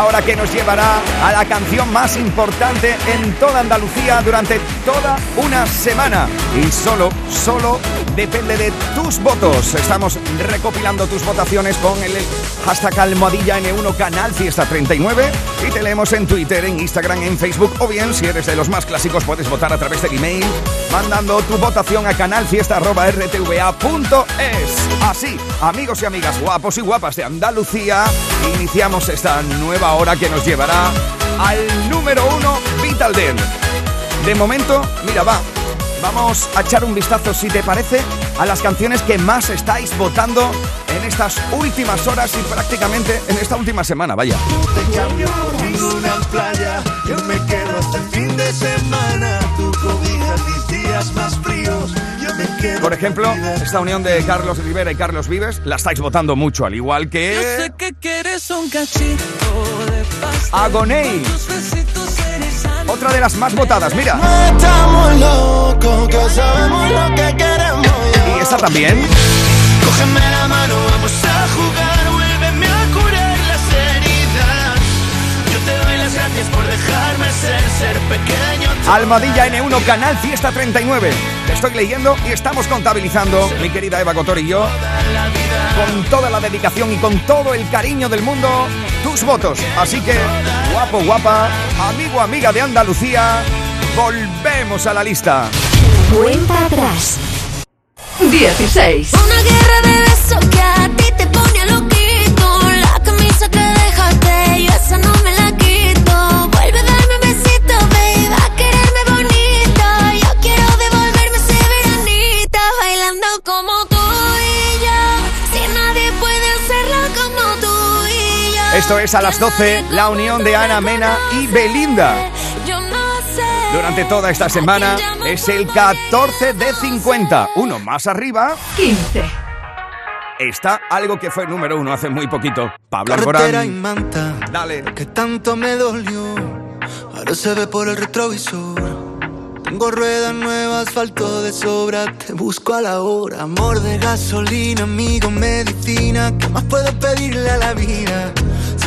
la hora que nos llevará a la canción más importante en toda Andalucía durante toda una semana. Y solo, solo depende de tus votos. Estamos recopilando tus votaciones con el hashtag almohadilla N1 Canal Fiesta 39 y te leemos en Twitter, en Instagram, en Facebook o bien si eres de los más clásicos puedes votar a través del email mandando tu votación a canalfiesta.rtva.es. Así, amigos y amigas guapos y guapas de Andalucía, iniciamos esta nueva hora que nos llevará al número uno Vital Den. De momento, mira, va, vamos a echar un vistazo, si te parece, a las canciones que más estáis votando en estas últimas horas y prácticamente en esta última semana, vaya. playa, yo me quedo hasta fin de semana, cobija mis días más fríos. Por ejemplo, esta unión de Carlos Rivera y Carlos Vives la estáis votando mucho, al igual que. Yo sé que quieres un cachito de Agonei. Otra de las más votadas, mira. Y esta también. Cógeme la mano, vamos a jugar, ser, ser pequeño. Almadilla N1, Canal Fiesta 39. Te estoy leyendo y estamos contabilizando, mi querida Eva Cotor y yo, con toda la dedicación y con todo el cariño del mundo, tus votos. Así que, guapo, guapa, amigo, amiga de Andalucía, volvemos a la lista. Cuenta atrás. 16. Una guerra de besos que Esto es a las 12, la unión de Ana Mena y Belinda. Durante toda esta semana es el 14 de 50. Uno más arriba. 15. Está algo que fue número uno hace muy poquito. Pablo Alborán. y manta, Dale. Que tanto me dolió. Ahora se ve por el retrovisor. Tengo ruedas nuevas, asfalto de sobra. Te busco a la hora. Amor de gasolina, amigo, medicina. ¿Qué más puedo pedirle a la vida?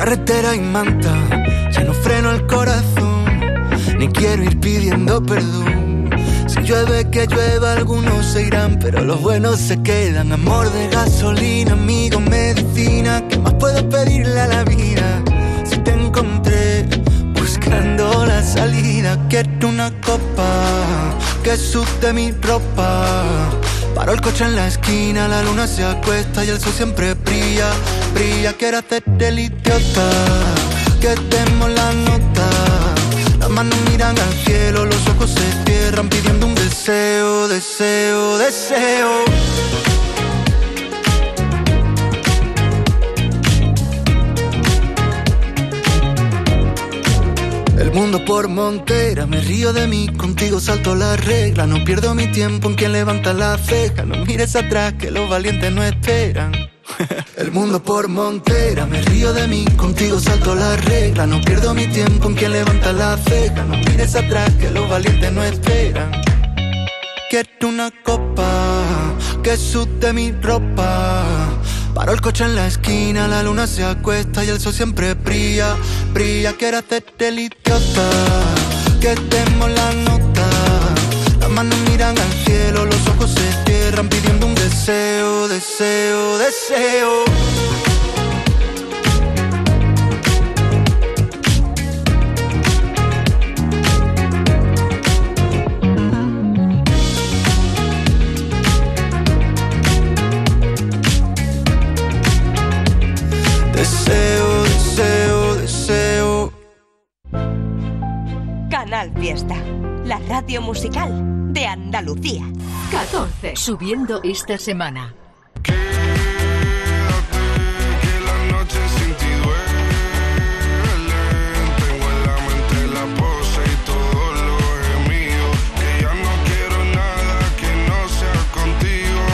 Carretera y manta, ya no freno el corazón, ni quiero ir pidiendo perdón. Si llueve que llueva, algunos se irán, pero los buenos se quedan. Amor de gasolina, amigo, medicina, ¿qué más puedo pedirle a la vida? Si te encontré buscando la salida, quiero una copa que sude mi ropa. Paro el coche en la esquina, la luna se acuesta y el sol siempre brilla, brilla. Quiero hacerte el idiota, que demos la nota. Las manos miran al cielo, los ojos se cierran pidiendo un deseo, deseo, deseo. Mundo por montera, me río de mí, contigo salto la regla, no pierdo mi tiempo en quien levanta la ceja, no mires atrás que los valientes no esperan. El mundo por montera, me río de mí, contigo salto la regla, no pierdo mi tiempo en quien levanta la ceja, no mires atrás que los valientes no esperan. Quiero una copa que sude mi ropa. Paro el coche en la esquina, la luna se acuesta y el sol siempre brilla, brilla. Quiero hacerte el idiota, que demos la nota. Las manos miran al cielo, los ojos se cierran pidiendo un deseo, deseo. Deseo, Canal Fiesta, la radio musical de Andalucía. 14. Subiendo esta semana.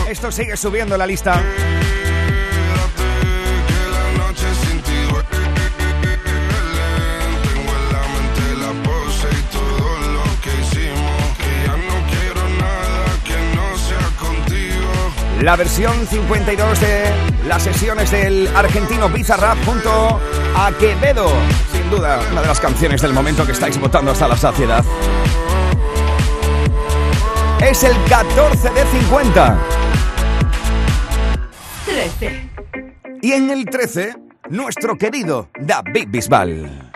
Esto sigue subiendo la lista. La versión 52 de las sesiones del argentino Bizarrap junto a Quevedo. Sin duda, una de las canciones del momento que estáis votando hasta la saciedad. Es el 14 de 50. 13. Y en el 13, nuestro querido David Bisbal.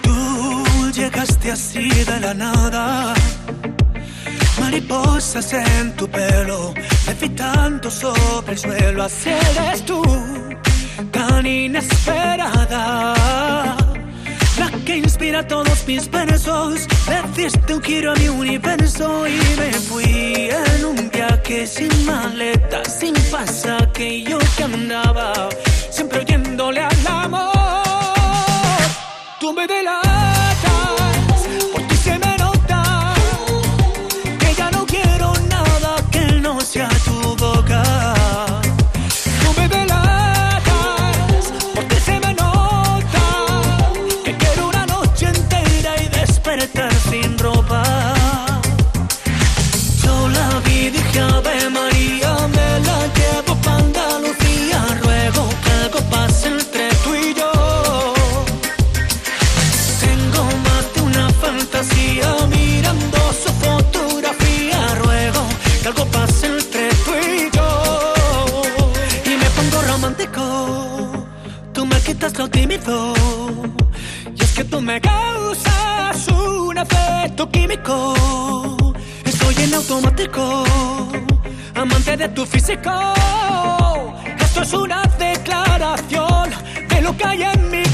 Tú llegaste así de la nada mariposas en tu pelo, levitando sobre el suelo. Así eres tú, tan inesperada. La que inspira todos mis versos, le diste un giro a mi universo y me fui en un viaje sin maleta, sin pasaje. Yo que andaba siempre oyéndole al amor. Tú me la Y es que tú me causas un efecto químico. Estoy en automático, amante de tu físico. Esto es una declaración de lo que hay en mi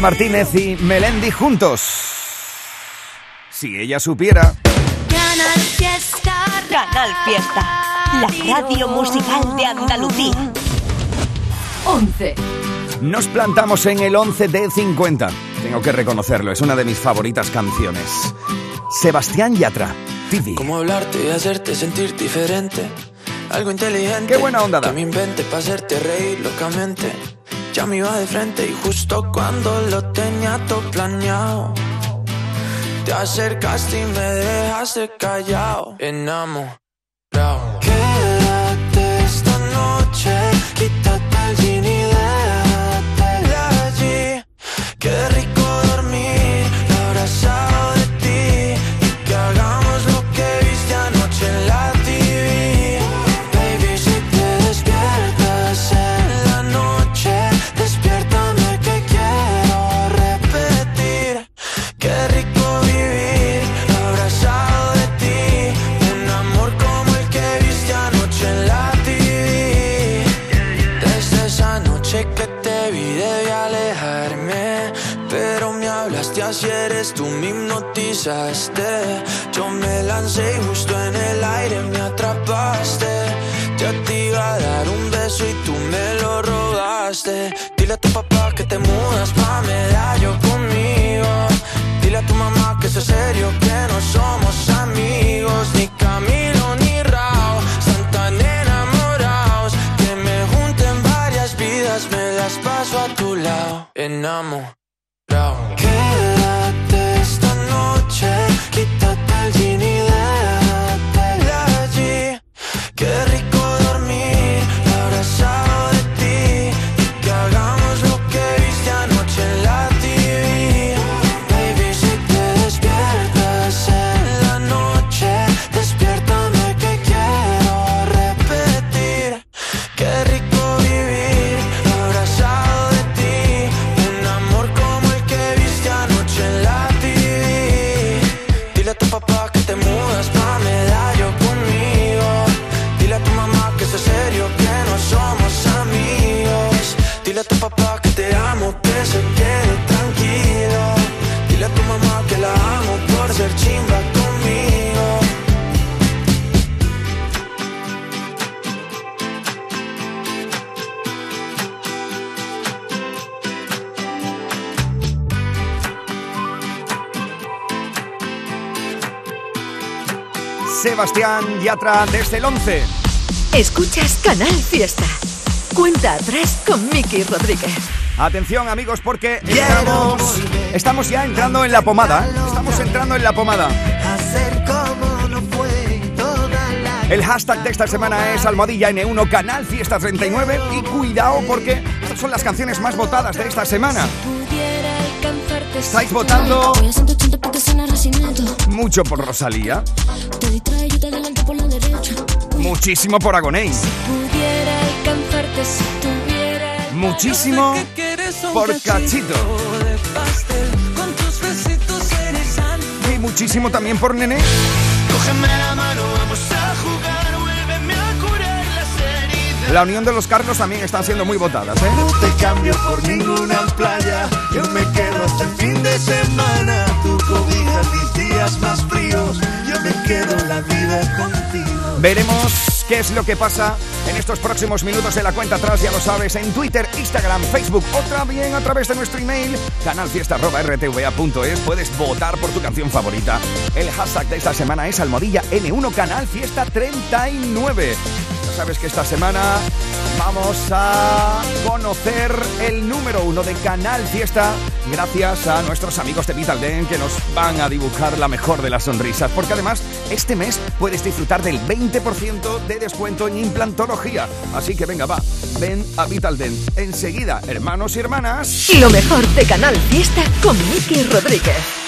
Martínez y Melendi juntos. Si ella supiera. Canal Fiesta, la radio musical de Andalucía. 11. Nos plantamos en el 11 de 50. Tengo que reconocerlo, es una de mis favoritas canciones. Sebastián Yatra, Tibi. ¿Cómo hablarte y hacerte sentir diferente? Algo inteligente. Qué buena onda da. Que me invente para hacerte reír locamente. Ya me iba de frente y justo cuando lo tenía todo planeado te acercaste y me dejaste callado, enamorado. Quédate Yo me lancé y justo en el aire me atrapaste. Ya te iba a dar un beso y tú me lo robaste. Dile a tu papá que te mudas pa' medallo conmigo. Dile a tu mamá que es serio, que no somos amigos, ni Camilo ni Rao. Están tan enamorados que me junten varias vidas, me las paso a tu lado. Enamorado. Yatra desde el 11. Escuchas Canal Fiesta. Cuenta atrás con Miki Rodríguez. Atención amigos porque estamos, estamos ya entrando en la pomada. ¿eh? Estamos entrando en la pomada. El hashtag de esta semana es almohadilla N1 Canal Fiesta 39 y cuidado porque estas son las canciones más votadas de esta semana. Estáis votando mucho por Rosalía, muchísimo por Agoney, muchísimo por Cachito y muchísimo también por Nené. Cógeme la mano, vamos a jugar, vuélveme a curar las heridas. La unión de los Carlos también están siendo muy votadas, ¿eh? No te cambio por ninguna playa. Yo me quedo hasta el fin Veremos qué es lo que pasa en estos próximos minutos de la cuenta atrás, ya lo sabes, en Twitter, Instagram, Facebook o también a través de nuestro email, canalfiesta.rtva.es. Puedes votar por tu canción favorita. El hashtag de esta semana es almohadilla N1 Canal Fiesta 39. Sabes que esta semana vamos a conocer el número uno de Canal Fiesta gracias a nuestros amigos de Vital Den que nos van a dibujar la mejor de las sonrisas. Porque además, este mes puedes disfrutar del 20% de descuento en implantología. Así que venga, va, ven a Vital Den. Enseguida, hermanos y hermanas, Lo mejor de Canal Fiesta con Miki Rodríguez.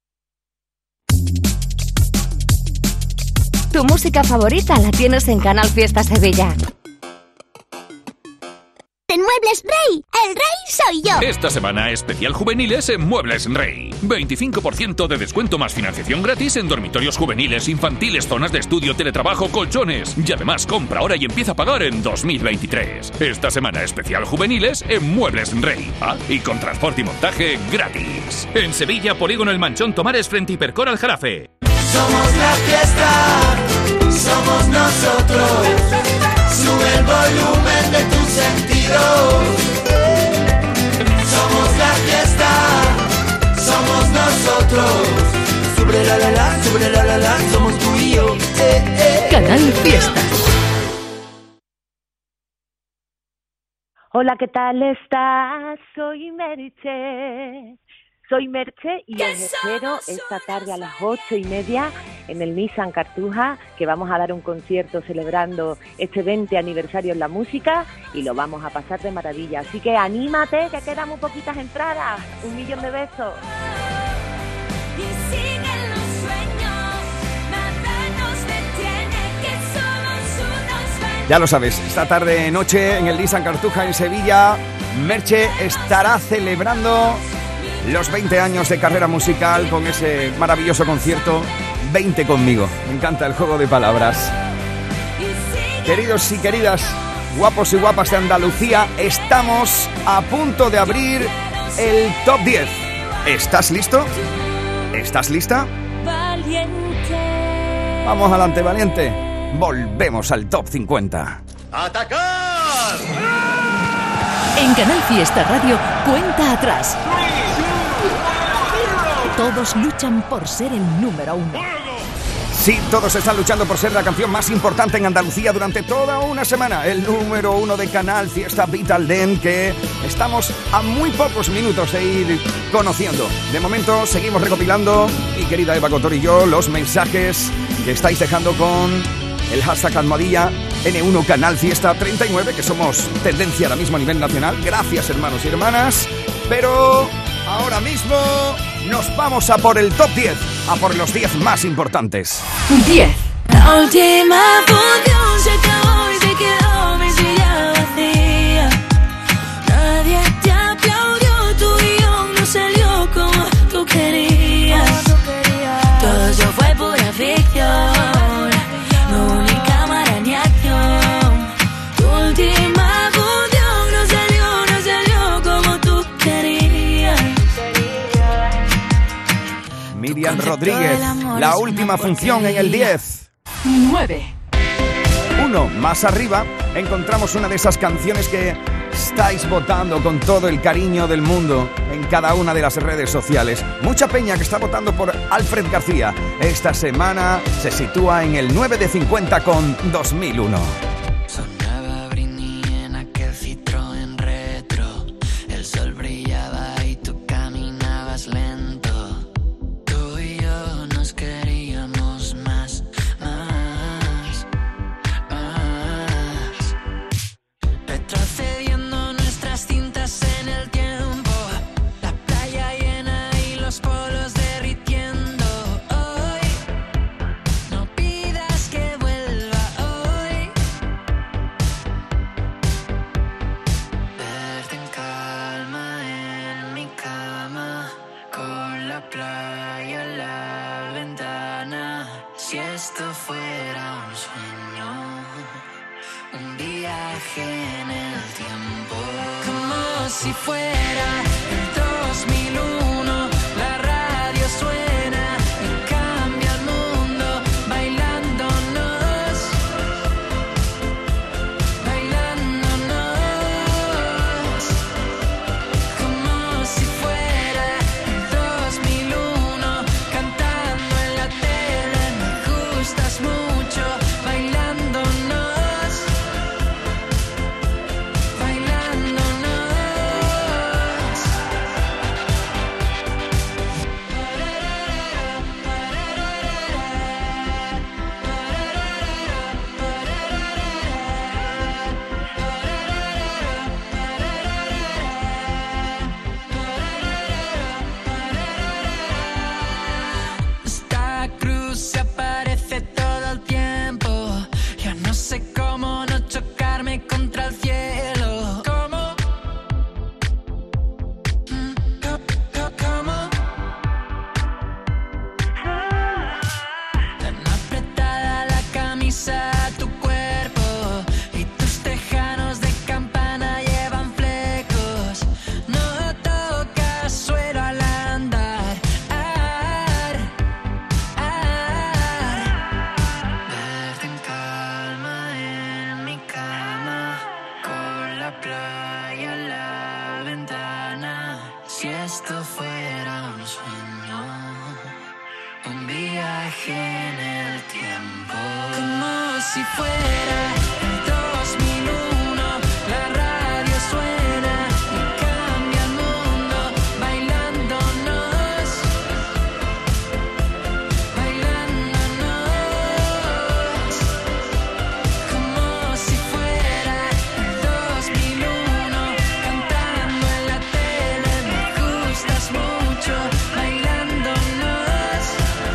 Tu música favorita la tienes en Canal Fiesta Sevilla. En Muebles Rey, el rey soy yo. Esta semana especial juveniles en Muebles Rey. 25% de descuento más financiación gratis en dormitorios juveniles, infantiles, zonas de estudio, teletrabajo, colchones. Y además compra ahora y empieza a pagar en 2023. Esta semana especial juveniles en Muebles Rey. Ah, y con transporte y montaje gratis. En Sevilla, Polígono El Manchón Tomares frente a Hipercor al Jarafe. Somos la fiesta, somos nosotros. Sube el volumen de tus sentidos. Somos la fiesta, somos nosotros. Sube la la la, sobre la la la, somos tú y yo. Eh, eh. Canal Fiesta. Hola, ¿qué tal estás? Soy Merche. Soy Merche y os espero esta tarde a las ocho y media en el Nissan Cartuja, que vamos a dar un concierto celebrando este 20 aniversario en la música y lo vamos a pasar de maravilla. Así que anímate, que quedan muy poquitas entradas. Un millón de besos. Ya lo sabes, esta tarde noche en el Nissan Cartuja en Sevilla, Merche estará celebrando los 20 años de carrera musical con ese maravilloso concierto 20 conmigo. Me encanta el juego de palabras. Queridos y queridas, guapos y guapas de Andalucía, estamos a punto de abrir el top 10. ¿Estás listo? ¿Estás lista? Vamos adelante, valiente. Volvemos al top 50. ¡Atacar! En Canal Fiesta Radio, cuenta atrás. Todos luchan por ser el número uno. Sí, todos están luchando por ser la canción más importante en Andalucía durante toda una semana. El número uno de Canal Fiesta Vital Den, que estamos a muy pocos minutos de ir conociendo. De momento seguimos recopilando, mi querida Eva Cotor y yo, los mensajes que estáis dejando con el hashtag almohadilla N1 Canal Fiesta 39, que somos tendencia ahora mismo a nivel nacional. Gracias, hermanos y hermanas. Pero ahora mismo nos vamos a por el top 10, a por los 10 más importantes. 10. La última función se acabó y se quedó Rodríguez, la última función en el 10. 9. Uno más arriba encontramos una de esas canciones que estáis votando con todo el cariño del mundo en cada una de las redes sociales. Mucha peña que está votando por Alfred García. Esta semana se sitúa en el 9 de 50 con 2001. Esto fuera un sueño, un viaje en el tiempo, como si fuera si fuera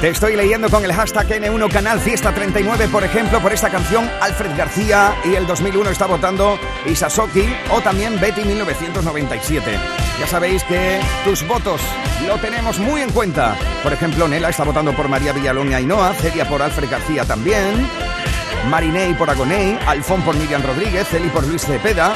Estoy leyendo con el hashtag N1 Canal Fiesta 39, por ejemplo, por esta canción Alfred García y el 2001 está votando Isasoki o también Betty 1997. Ya sabéis que tus votos lo tenemos muy en cuenta. Por ejemplo, Nela está votando por María Villalón y Ainhoa, Celia por Alfred García también, Marinei por Agonei, Alfón por Miriam Rodríguez, Celi por Luis Cepeda,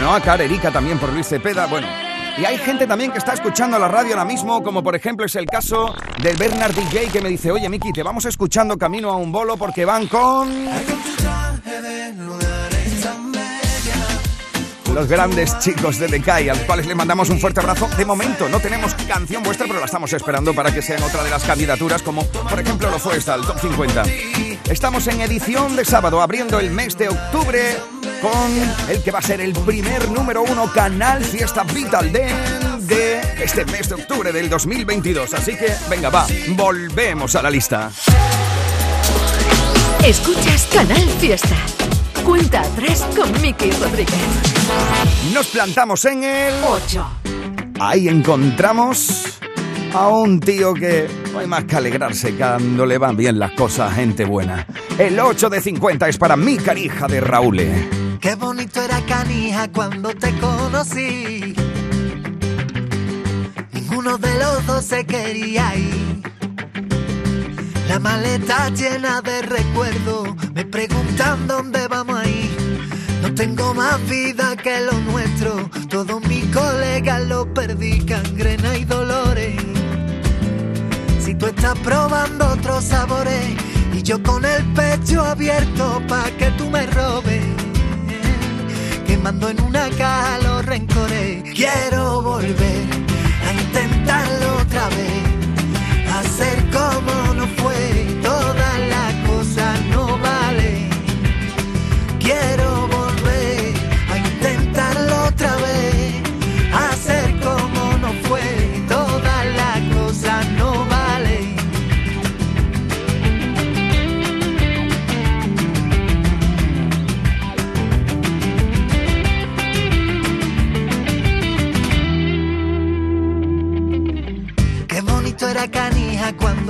Noacar, Erika también por Luis Cepeda, bueno... Y hay gente también que está escuchando la radio ahora mismo, como por ejemplo es el caso del Bernard DJ que me dice, oye Miki, te vamos escuchando camino a un bolo porque van con... Los grandes chicos de Decay, a los cuales le mandamos un fuerte abrazo. De momento no tenemos canción vuestra, pero la estamos esperando para que sean otra de las candidaturas, como por ejemplo lo fue esta, el Top 50. Estamos en edición de sábado, abriendo el mes de octubre con el que va a ser el primer número uno canal Fiesta Vital de, de este mes de octubre del 2022. Así que, venga, va, volvemos a la lista. Escuchas Canal Fiesta. Cuenta atrás con Miki Rodríguez. Nos plantamos en el 8. Ahí encontramos a un tío que no hay más que alegrarse cuando le van bien las cosas, gente buena. El 8 de 50 es para mi carija de Raúl. Qué bonito era Canija cuando te conocí. Ninguno de los dos se quería ir. La maleta llena de recuerdos, me preguntan dónde vamos a ir. No tengo más vida que lo nuestro, todos mis colegas lo perdí, cangrena y dolores. Si tú estás probando otros sabores y yo con el pecho abierto pa' que tú me robes, quemando en una caja los rencores. Quiero volver a intentarlo otra vez, hacer como no fue,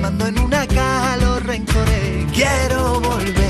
quemando en una caja los rencores. Quiero volver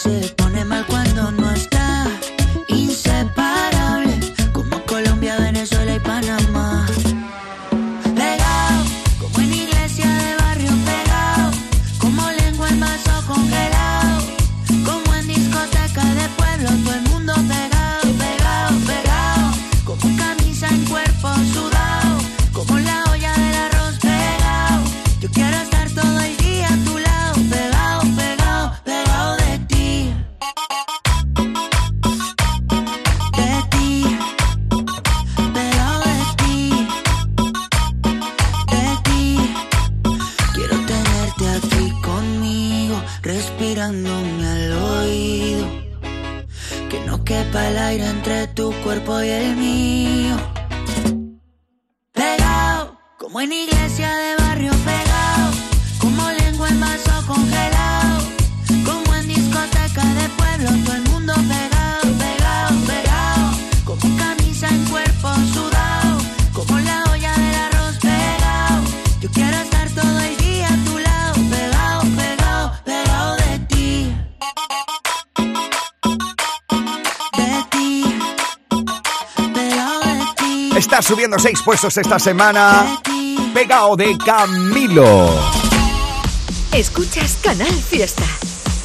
said dispuestos esta semana. Pegado de Camilo. Escuchas Canal Fiesta.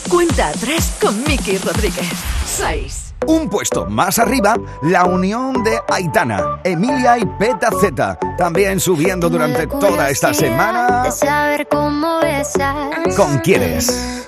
Cuenta atrás con Miki Rodríguez. 6. Un puesto más arriba, la unión de Aitana, Emilia y Peta Z, también subiendo durante toda esta semana. De saber cómo besar. ¿Con quiénes?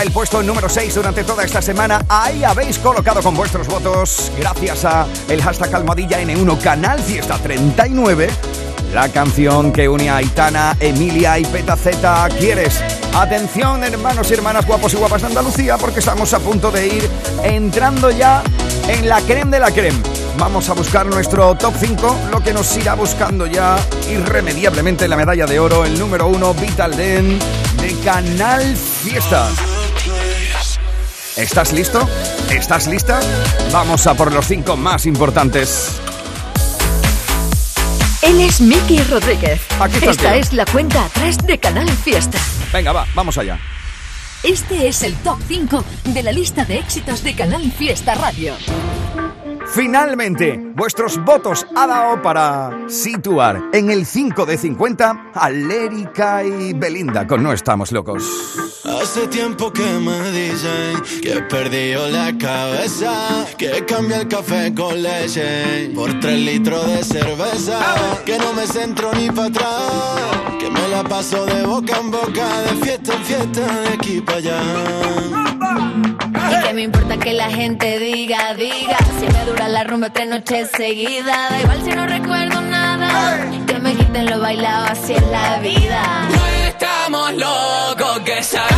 El puesto número 6 durante toda esta semana. Ahí habéis colocado con vuestros votos, gracias a el hashtag almohadilla N1 Canal Fiesta 39, la canción que une a Aitana, Emilia y Peta Z. ¿Quieres? Atención, hermanos y hermanas guapos y guapas de Andalucía, porque estamos a punto de ir entrando ya en la creme de la creme. Vamos a buscar nuestro top 5, lo que nos irá buscando ya irremediablemente la medalla de oro, el número 1, Vital Den, de Canal Fiesta. ¿Estás listo? ¿Estás lista? Vamos a por los 5 más importantes. Él es Miki Rodríguez. Aquí está Esta es la cuenta atrás de Canal Fiesta. Venga, va, vamos allá. Este es el top 5 de la lista de éxitos de Canal Fiesta Radio. Finalmente, vuestros votos ha dado para situar en el 5 de 50 a Lérica y Belinda con No Estamos Locos. Hace tiempo que me dicen que he perdido la cabeza, que cambia el café con leche por tres litros de cerveza, que no me centro ni para atrás, que me la paso de boca en boca, de fiesta en fiesta, de aquí para allá. Y que me importa que la gente diga, diga Si me dura la rumba tres noches seguidas. Da igual si no recuerdo nada Que me quiten lo bailado, así es la vida. No estamos locos, que sabemos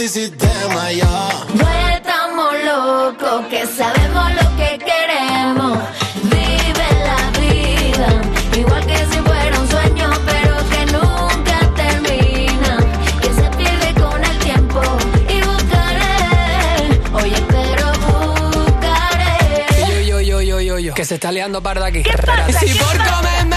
antisistema ya. No estamos locos, que sabemos lo que queremos. Vive la vida, igual que si fuera un sueño, pero que nunca termina. Que se pierde con el tiempo y buscaré. Oye, pero buscaré. Yo, yo, yo, yo, yo, yo Que se está liando parda aquí Y si por comerme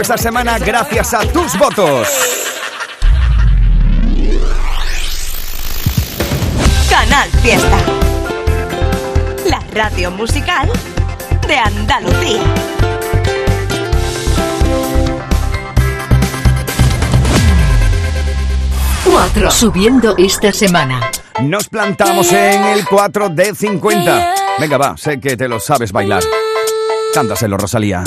Esta semana gracias a tus votos. Canal Fiesta. La radio musical de Andalucía. Cuatro. Subiendo esta semana. Nos plantamos en el 4 de 50. Venga, va, sé que te lo sabes bailar. Cántaselo, Rosalía.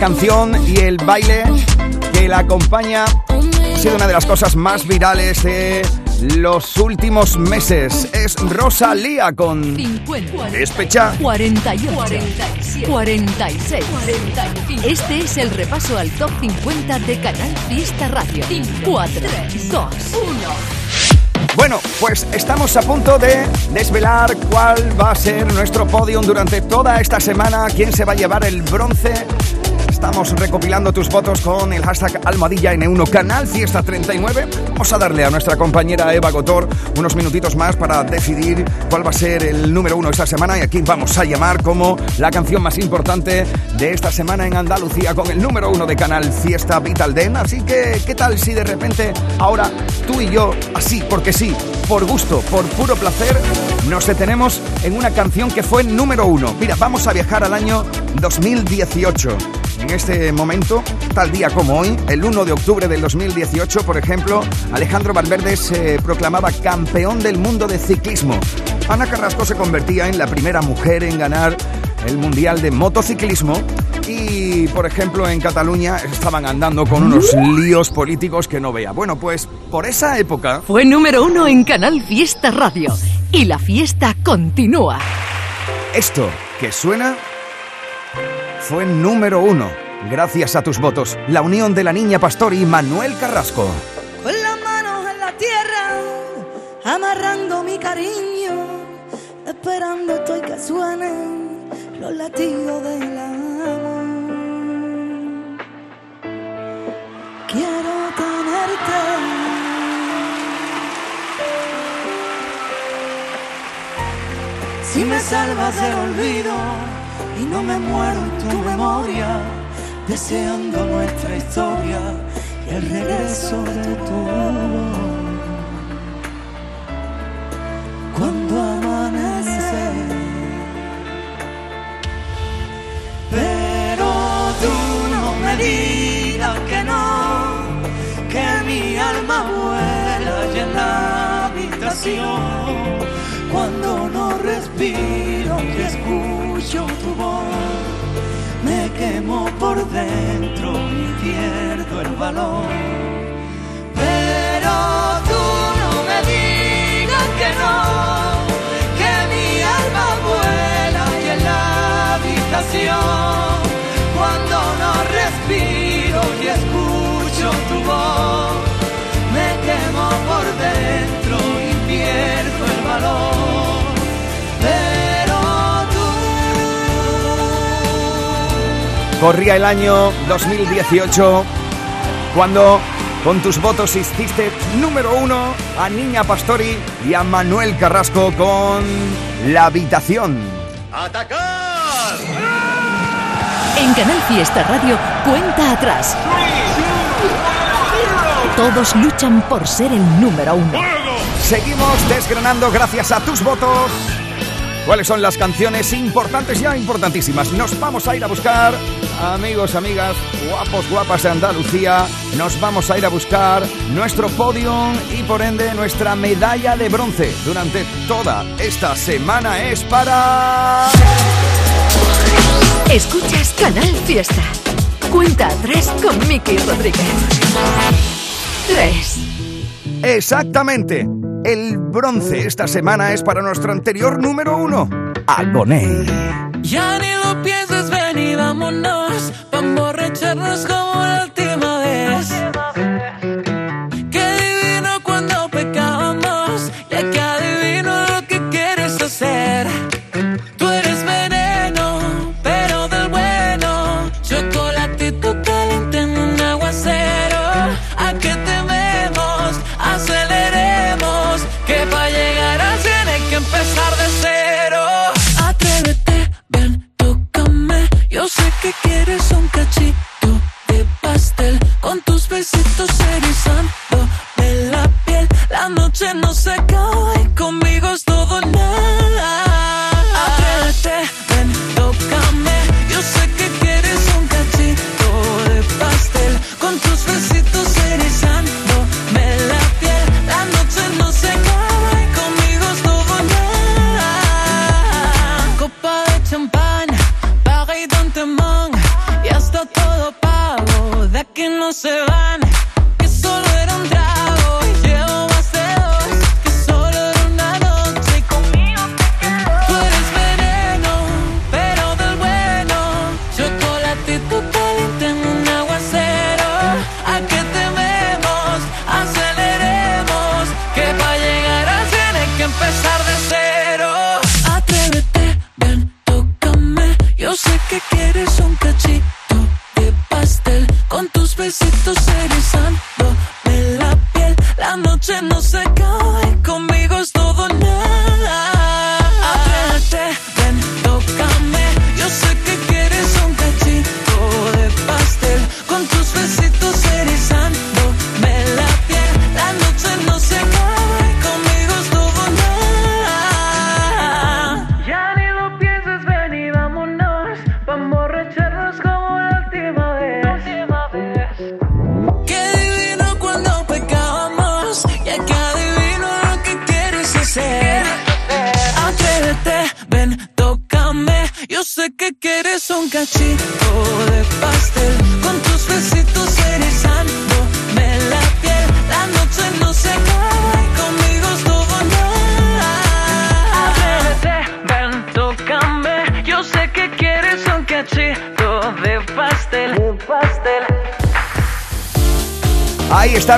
Canción y el baile que la acompaña ha sido una de las cosas más virales de los últimos meses. Es Rosalía con 50, Despecha. 48, 47, 46, 45. Este es el repaso al top 50 de Canal Fiesta Radio. 4, 2, 1. Bueno, pues estamos a punto de desvelar cuál va a ser nuestro podium durante toda esta semana, quién se va a llevar el bronce. Estamos recopilando tus votos con el hashtag Almohadilla N1 Canal Fiesta 39. Vamos a darle a nuestra compañera Eva Gotor unos minutitos más para decidir cuál va a ser el número uno esta semana y aquí vamos a llamar como la canción más importante de esta semana en Andalucía con el número uno de Canal Fiesta Vital Den. Así que, ¿qué tal si de repente ahora tú y yo, así, porque sí, por gusto, por puro placer, nos detenemos en una canción que fue número uno? Mira, vamos a viajar al año 2018. En este momento, tal día como hoy, el 1 de octubre del 2018, por ejemplo, Alejandro Valverde se proclamaba campeón del mundo de ciclismo. Ana Carrasco se convertía en la primera mujer en ganar el Mundial de Motociclismo y, por ejemplo, en Cataluña estaban andando con unos líos políticos que no vea. Bueno, pues por esa época... Fue número uno en Canal Fiesta Radio. Y la fiesta continúa. Esto que suena fue número uno. Gracias a tus votos, la unión de la niña Pastor y Manuel Carrasco. Con las manos en la tierra, amarrando mi cariño, esperando estoy que suenen los latidos del amor. Quiero tenerte. Si me salvas del olvido y no me muero en tu memoria, deseando nuestra historia y el regreso de tu voz. Cuando amanece, pero tú no me digas que no, que mi alma vuela y en habitación. Cuando no respiro por dentro y pierdo el valor. Pero tú no me digas que no, que mi alma vuela y en la habitación. Corría el año 2018 cuando con tus votos hiciste número uno a Niña Pastori y a Manuel Carrasco con La Habitación. ¡Atacar! En Canal Fiesta Radio, cuenta atrás. Todos luchan por ser el número uno. Seguimos desgranando gracias a tus votos cuáles son las canciones importantes, ya importantísimas. Nos vamos a ir a buscar, amigos, amigas, guapos, guapas de Andalucía, nos vamos a ir a buscar nuestro podium y por ende nuestra medalla de bronce durante toda esta semana es para... Escuchas Canal Fiesta. Cuenta atrás con Miki Rodríguez. 3. Exactamente. El bronce esta semana es para nuestro anterior número uno, Agoné. Ya ni lo pienses, ven y vámonos. Pa' emborracharnos como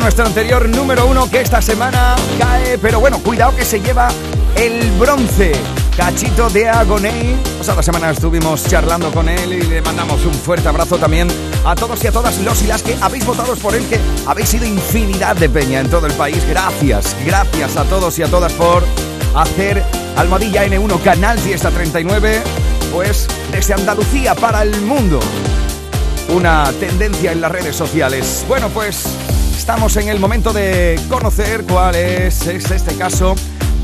nuestro anterior número uno que esta semana cae, pero bueno, cuidado que se lleva el bronce. Cachito de Agoné. Pasada semana estuvimos charlando con él y le mandamos un fuerte abrazo también a todos y a todas los y las que habéis votado por él, que habéis sido infinidad de peña en todo el país. Gracias, gracias a todos y a todas por hacer Almohadilla N1 Canal Fiesta 39, pues desde Andalucía para el mundo una tendencia en las redes sociales. Bueno, pues estamos en el momento de conocer cuál es, es este caso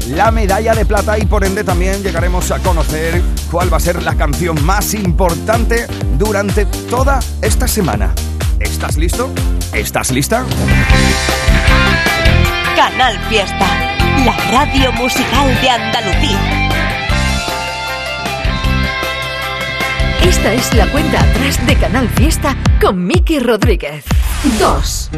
la medalla de plata y por ende también llegaremos a conocer cuál va a ser la canción más importante durante toda esta semana. ¿Estás listo? ¿Estás lista? Canal Fiesta, la radio musical de Andalucía. Esta es la cuenta atrás de Canal Fiesta con Miki Rodríguez. 2.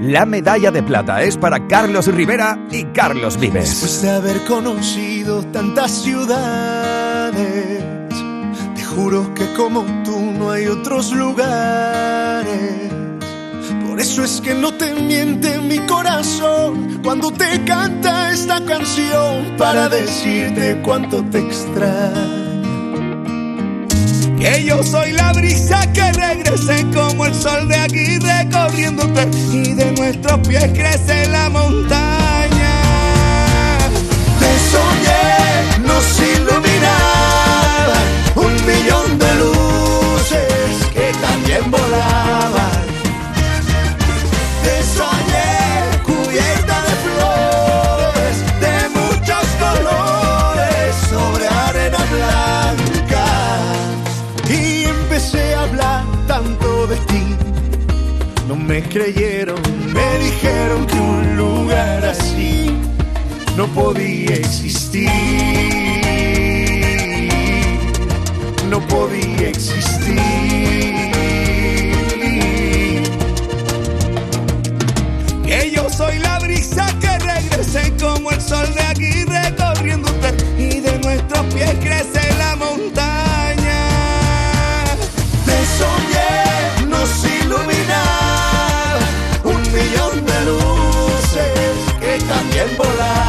La medalla de plata es para Carlos Rivera y Carlos Vives. Después de haber conocido tantas ciudades, te juro que como tú no hay otros lugares. Por eso es que no te miente mi corazón cuando te canta esta canción para decirte cuánto te extraño. Que yo soy la brisa que regrese como el sol de aquí recorriéndote y de nuestros pies crece la montaña. Te soñé, nos iluminaba creyeron, me dijeron que un lugar así no podía existir. No podía existir. Que yo soy la brisa que regrese como el sol de aquí recorriendo y de nuestros pies crece también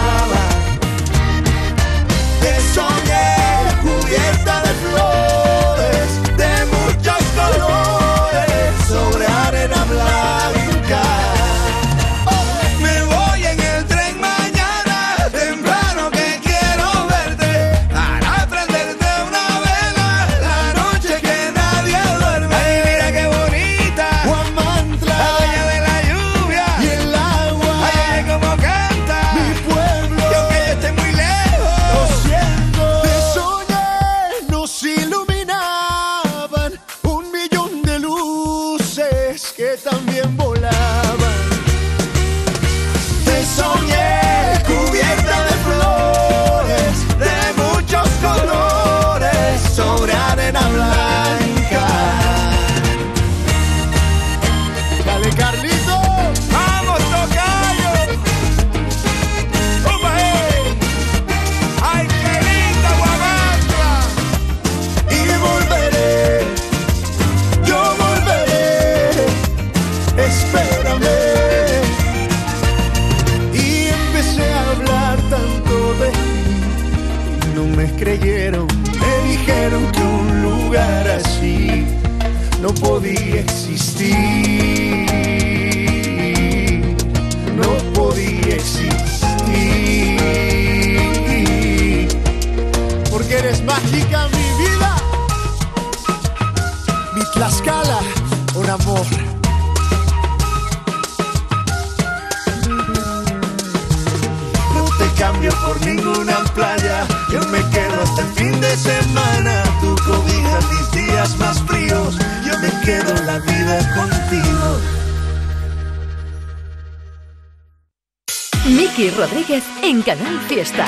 Canal Fiesta.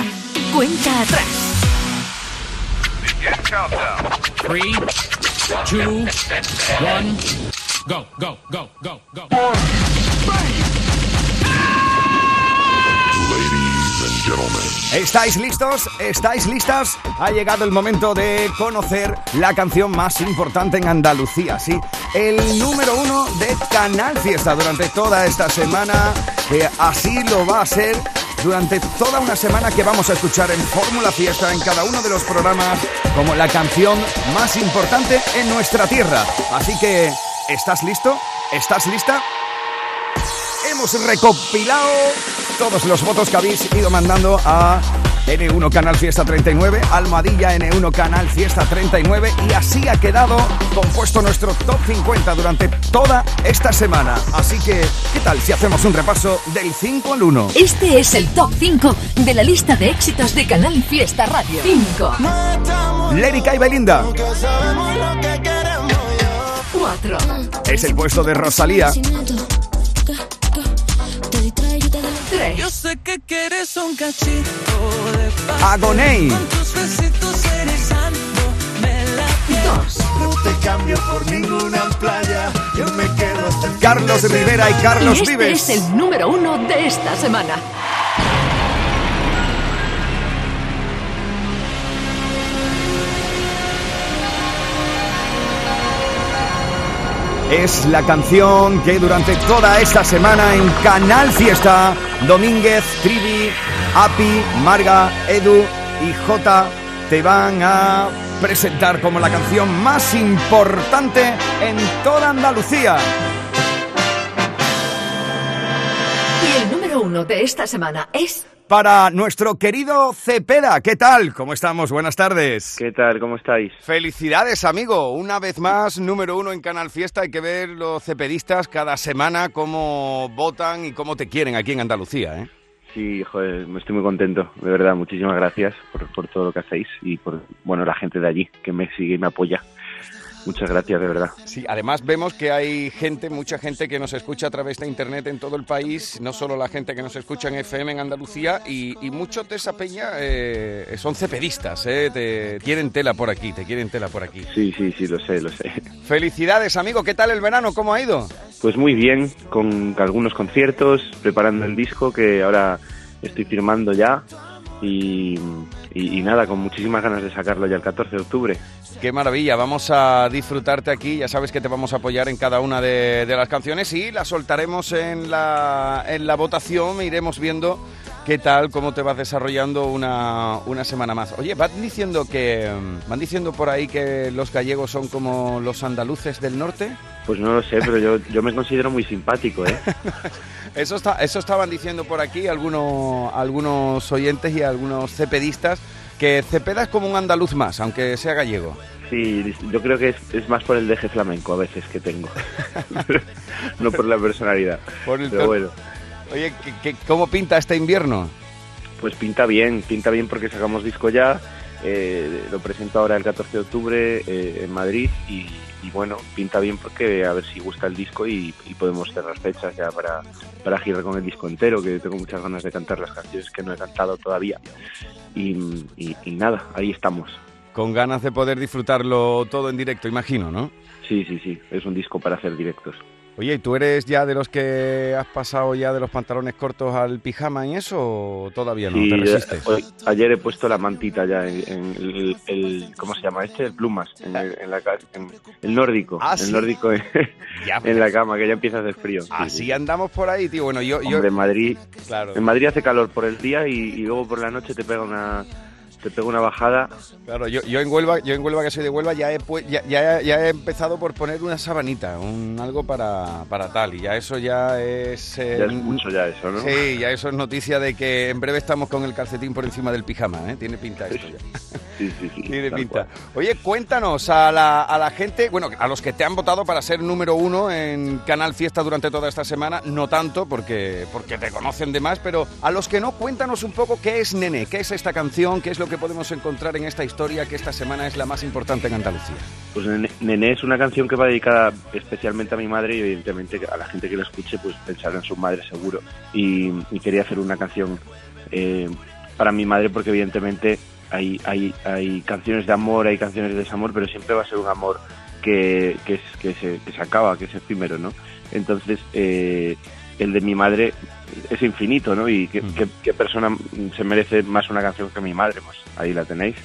Cuenta atrás. Three, two, one, go, go, go, go, go. ¿Estáis listos? ¿Estáis listas? Ha llegado el momento de conocer la canción más importante en Andalucía, sí. El número uno de Canal Fiesta durante toda esta semana, que así lo va a ser durante toda una semana que vamos a escuchar en Fórmula Fiesta en cada uno de los programas como la canción más importante en nuestra tierra. Así que, ¿estás listo? ¿Estás lista? Hemos recopilado todos los votos que habéis ido mandando a N1 Canal Fiesta 39, Almohadilla N1 Canal Fiesta 39 y así ha quedado compuesto nuestro top 50 durante toda esta semana. Así que, ¿qué tal si hacemos un repaso del 5 al 1? Este es el top 5 de la lista de éxitos de Canal Fiesta Radio. 5. Lérica y Belinda. 4. Es el puesto de Rosalía. Yo sé que quieres un cachito de paz. Agoney. Con tus besitos erizándome la Dos. No te cambio por ninguna playa. Yo me quedo hasta el fin Carlos de Rivera y. Carlos y este Vives. es el número uno de esta semana. Es la canción que durante toda esta semana en Canal Fiesta, Domínguez, Trivi, Api, Marga, Edu y J te van a presentar como la canción más importante en toda Andalucía. Y el número uno de esta semana es Para nuestro querido Cepeda, ¿qué tal? ¿Cómo estamos? Buenas tardes. ¿Qué tal? ¿Cómo estáis? Felicidades, amigo. Una vez más, número uno en Canal Fiesta. Hay que ver los cepedistas cada semana cómo votan y cómo te quieren aquí en Andalucía, ¿eh? Sí, joder, me estoy muy contento, de verdad. Muchísimas gracias por, por todo lo que hacéis y por, bueno, la gente de allí que me sigue y me apoya. Muchas gracias, de verdad. Sí, además vemos que hay gente, mucha gente que nos escucha a través de internet en todo el país, no solo la gente que nos escucha en FM en Andalucía, y, y muchos de esa peña eh, son cepedistas, eh, te quieren tela por aquí, te quieren tela por aquí. Sí, sí, sí, lo sé, lo sé. Felicidades, amigo, ¿qué tal el verano? ¿Cómo ha ido? Pues muy bien, con algunos conciertos, preparando el disco que ahora estoy firmando ya y, y- y nada, con muchísimas ganas de sacarlo ya el 14 de octubre. Qué maravilla, vamos a disfrutarte aquí, ya sabes que te vamos a apoyar en cada una de, de las canciones y las soltaremos en la, en la votación, e iremos viendo qué tal, cómo te vas desarrollando una, una semana más. Oye, van diciendo que van diciendo por ahí que los gallegos son como los andaluces del norte. Pues no lo sé, pero yo, yo me considero muy simpático, ¿eh? Eso, está, eso estaban diciendo por aquí algunos, algunos oyentes y algunos cepedistas, que Cepeda es como un andaluz más, aunque sea gallego. Sí, yo creo que es, es más por el deje flamenco a veces que tengo. no por la personalidad. Por el Pero bueno, Oye, ¿qué- qué- ¿cómo pinta este invierno? pues pinta bien, pinta bien porque sacamos disco ya. eh, lo presento ahora el 14 de octubre eh, en Madrid y, y bueno, pinta bien porque a ver si gusta el disco y, y podemos cerrar fechas ya para, para girar con el disco entero, que tengo muchas ganas de cantar las canciones que no he cantado todavía. Y, y- y nada, ahí estamos. Con ganas de poder disfrutarlo todo en directo, imagino, ¿no? Sí, sí, sí, es un disco para hacer directos. Oye, ¿y tú eres ya de los que has pasado ya de los pantalones cortos al pijama y eso o todavía no? Sí, ¿Te resistes? hoy- ayer he puesto la mantita ya en, en el, el- ¿cómo se llama este? El plumas, en, el- en la en el nórdico, Ah, el sí. nórdico en, la cama, que ya empieza a hacer frío. Sí, Así sí. andamos por ahí, tío. Bueno, yo... yo Hombre, en Madrid, Claro. en Madrid hace calor por el día y, y luego por la noche te pega una, te pega una bajada. Claro, yo, yo en Huelva, yo en Huelva que soy de Huelva ya he, ya, ya- ya he empezado por poner una sabanita, un algo para, para tal y ya eso ya es eh, Ya es mucho ya eso, ¿no? Sí, ya eso es noticia de que en breve estamos con el calcetín por encima del pijama, ¿eh? Tiene pinta esto ya. Sí, sí, sí. Tiene pinta. cual. Oye, cuéntanos a la, a la gente, bueno, a los que te han votado para ser número uno en Canal Fiesta durante toda esta semana, no tanto porque, porque te conocen de más, pero a los que no, cuéntanos un poco qué es Nene, qué es esta canción, qué es lo que podemos encontrar en esta historia que esta semana es la más importante en Andalucía. Pues Nené es una canción que va dedicada especialmente a mi madre y evidentemente a la gente que la escuche pues pensar en su madre seguro. Y, quería hacer una canción eh, para mi madre porque evidentemente hay, hay, hay canciones de amor, hay canciones de desamor, pero siempre va a ser un amor que, que, se, que se acaba, que es efímero, ¿no? Entonces, eh, el de mi madre es infinito, ¿no? Y qué, qué- qué persona se merece más una canción que mi madre, pues ahí la tenéis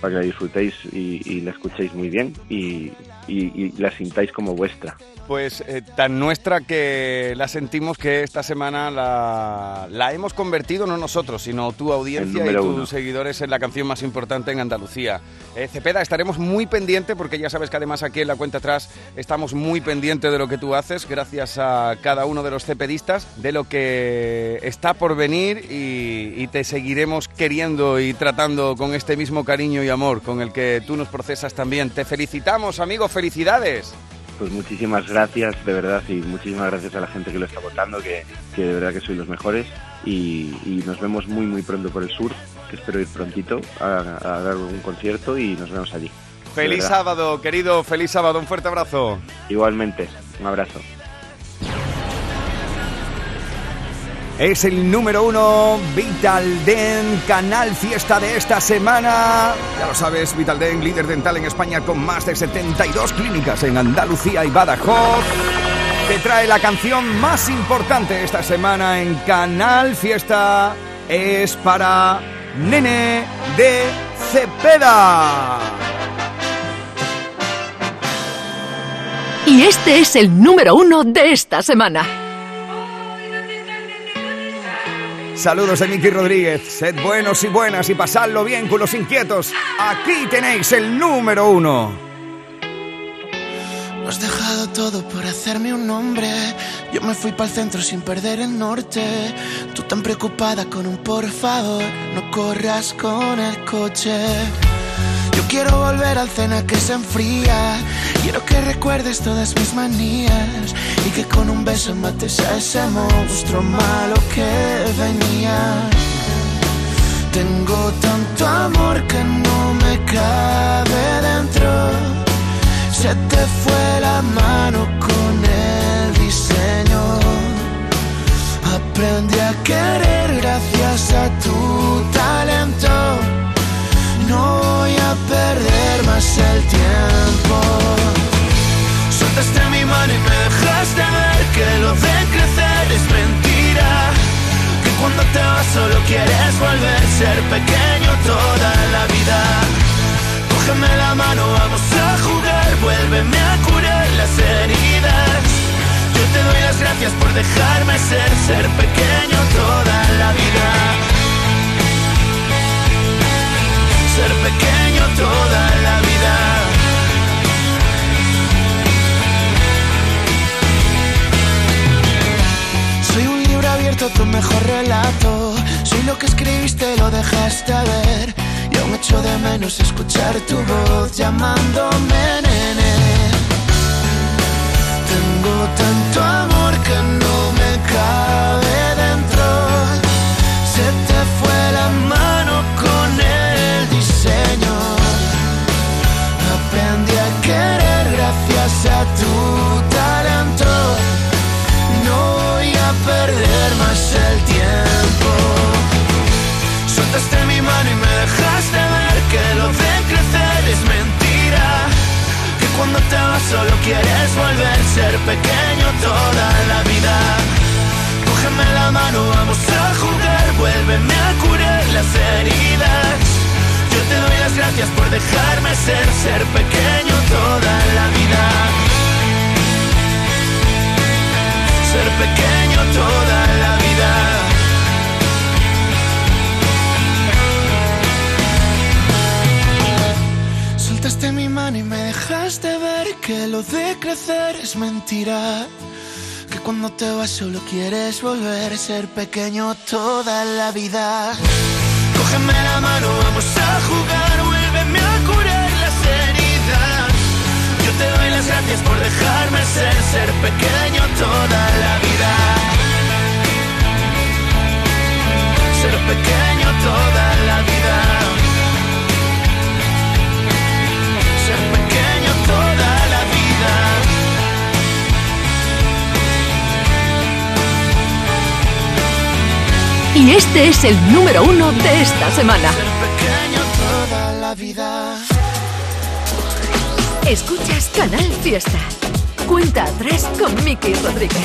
para que la disfrutéis y, y la escuchéis muy bien y, y- y la sintáis como vuestra. Pues eh, tan nuestra que la sentimos que esta semana la, la hemos convertido, no nosotros, sino tu audiencia y tus uno. seguidores en la canción más importante en Andalucía. Eh, Cepeda, estaremos muy pendientes porque ya sabes que además aquí en la cuenta atrás estamos muy pendientes de lo que tú haces, gracias a cada uno de los cepedistas, de lo que está por venir y, y te seguiremos queriendo y tratando con este mismo cariño y amor con el que tú nos procesas también. Te felicitamos, amigo, felicidades. Pues muchísimas gracias, de verdad, y muchísimas gracias a la gente que lo está votando, que, que de verdad que sois los mejores. Y, y nos vemos muy, muy pronto por el sur, que espero ir prontito a, a dar un concierto y nos vemos allí. Feliz sábado, querido, feliz sábado, un fuerte abrazo. Igualmente, un abrazo. Es el número uno, Vital Den, canal fiesta de esta semana. Ya lo sabes, Vital Den, líder dental en España con más de 72 clínicas en Andalucía y Badajoz. Te trae la canción más importante esta semana en Canal Fiesta. Es para Nene de Cepeda. Y este es el número uno de esta semana. Saludos de Miki Rodríguez. Sed buenos y buenas y pasadlo bien con los inquietos. Aquí tenéis el número uno. Lo has dejado todo por hacerme un nombre. Yo me fui para el centro sin perder el norte. Tú tan preocupada con un por favor, no corras con el coche. Quiero volver al cena que se enfría. Quiero que recuerdes todas mis manías y que con un beso mates a ese monstruo malo que venía. Tengo tanto amor que no me cabe dentro. Se te fue la mano con el diseño. Aprendí a querer gracias a tu talento. No voy a perder más el tiempo. Soltaste mi mano y me dejaste ver que lo de crecer es mentira. Que cuando te vas solo quieres volver a ser pequeño toda la vida. Cógeme la mano, vamos a jugar, vuélveme a curar las heridas. Yo te doy las gracias por dejarme ser, ser pequeño toda la vida. Ser pequeño toda la vida. Soy un libro abierto, tu mejor relato. Soy lo que escribiste, lo dejaste ver. Y aún echo de menos escuchar tu voz llamándome nene. Tengo tanto amor que no me cabe solo quieres volver ser pequeño toda la vida. Cógeme la mano, vamos a jugar, vuélveme a curar las heridas. Yo te doy las gracias por dejarme ser, ser pequeño toda la vida. Ser pequeño toda la vida. Soltaste mi mano y me dejaste ver que lo de crecer es mentira. Que cuando te vas solo quieres volver a ser pequeño toda la vida. Cógeme la mano, vamos a jugar, vuélveme a curar las heridas. Yo te doy las gracias por dejarme ser, ser pequeño toda la vida. Ser pequeño toda la vida. Y este es el número uno de esta semana. Escuchas Canal Fiesta. Cuenta atrás con Miki Rodríguez.